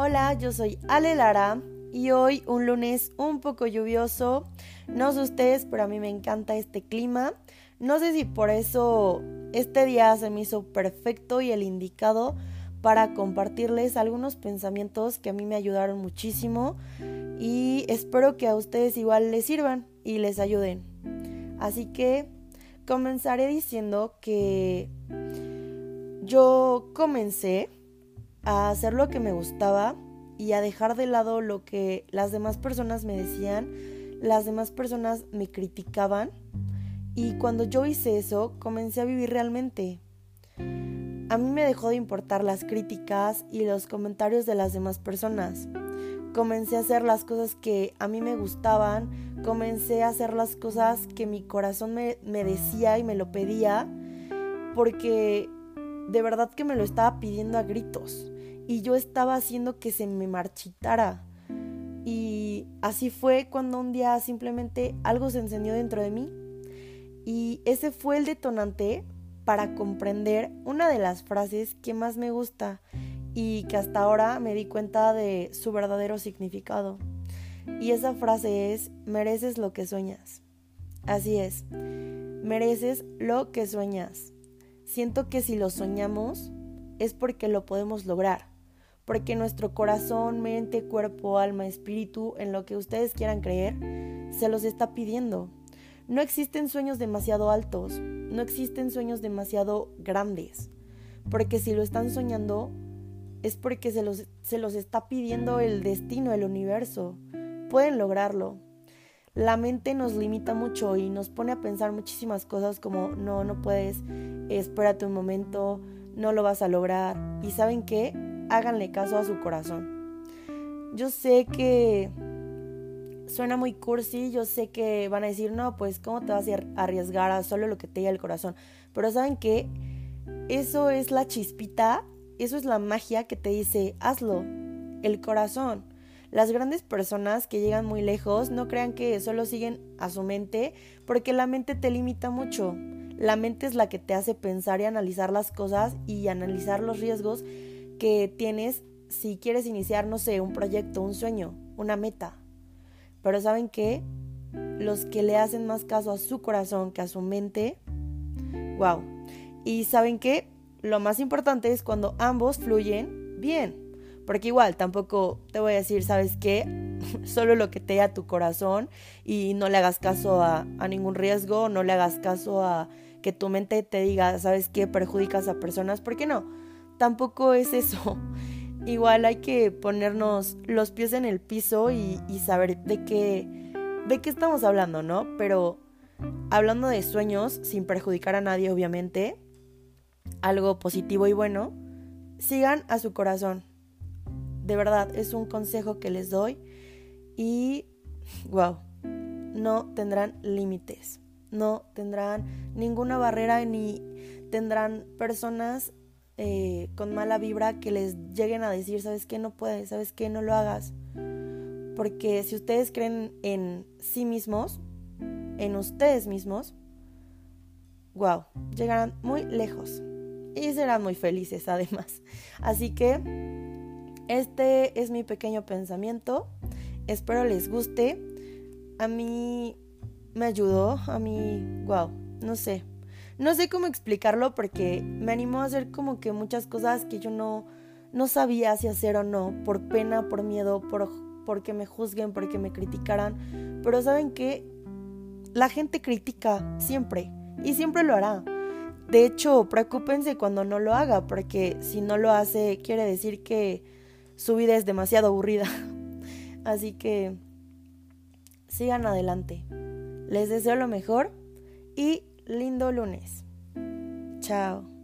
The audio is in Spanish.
Hola, yo soy Ale Lara y hoy un lunes un poco lluvioso. No sé ustedes, pero a mí me encanta este clima. No sé si por eso este día se me hizo perfecto y el indicado para compartirles algunos pensamientos que a mí me ayudaron muchísimo y espero que a ustedes igual les sirvan y les ayuden. Así que comenzaré diciendo que yo comencé a hacer lo que me gustaba y a dejar de lado lo que las demás personas me decían, las demás personas me criticaban y cuando yo hice eso comencé a vivir realmente. A mí me dejó de importar las críticas y los comentarios de las demás personas. Comencé a hacer las cosas que a mí me gustaban, comencé a hacer las cosas que mi corazón me, me decía y me lo pedía, porque de verdad que me lo estaba pidiendo a gritos y yo estaba haciendo que se me marchitara. Y así fue cuando un día simplemente algo se encendió dentro de mí. Y ese fue el detonante para comprender una de las frases que más me gusta y que hasta ahora me di cuenta de su verdadero significado. Y esa frase es, mereces lo que sueñas. Así es, mereces lo que sueñas. Siento que si lo soñamos es porque lo podemos lograr porque nuestro corazón, mente, cuerpo, alma, espíritu, en lo que ustedes quieran creer, se los está pidiendo. No existen sueños demasiado altos, no existen sueños demasiado grandes, porque si lo están soñando es porque se los, se los está pidiendo el destino, el universo. Pueden lograrlo. La mente nos limita mucho y nos pone a pensar muchísimas cosas como no, no puedes, espérate un momento, no lo vas a lograr. ¿Y saben qué? Háganle caso a su corazón. Yo sé que suena muy cursi, yo sé que van a decir, no, pues cómo te vas a arriesgar a solo lo que te diga el corazón. Pero saben que eso es la chispita, eso es la magia que te dice, hazlo, el corazón. Las grandes personas que llegan muy lejos no crean que solo siguen a su mente porque la mente te limita mucho. La mente es la que te hace pensar y analizar las cosas y analizar los riesgos que tienes si quieres iniciar, no sé, un proyecto, un sueño, una meta. Pero saben que los que le hacen más caso a su corazón que a su mente, wow. Y saben que lo más importante es cuando ambos fluyen bien. Porque igual tampoco te voy a decir, ¿sabes qué? Solo lo que te da tu corazón y no le hagas caso a, a ningún riesgo, no le hagas caso a que tu mente te diga, ¿sabes qué? Perjudicas a personas. ¿Por qué no? Tampoco es eso. Igual hay que ponernos los pies en el piso y, saber de qué, de qué estamos hablando, ¿no? Pero hablando de sueños, sin perjudicar a nadie, obviamente, algo positivo y bueno, sigan a su corazón. De verdad, es un consejo que les doy y, wow, no tendrán límites, no tendrán ninguna barrera ni tendrán personas eh, con mala vibra que les lleguen a decir, ¿sabes qué? No puedes, ¿sabes qué? No lo hagas. Porque si ustedes creen en sí mismos, en ustedes mismos, wow, llegarán muy lejos y serán muy felices además. Así que este es mi pequeño pensamiento. Espero les guste. A mí me ayudó, a mí, wow, no sé, no sé cómo explicarlo porque me animó a hacer como que muchas cosas que yo no, no sabía si hacer o no, por pena, por miedo, por porque me juzguen, porque me criticaran. Pero saben que la gente critica siempre y siempre lo hará. De hecho, preocúpense cuando no lo haga, porque si no lo hace, quiere decir que su vida es demasiado aburrida. Así que sigan adelante. Les deseo lo mejor y lindo lunes. Chao.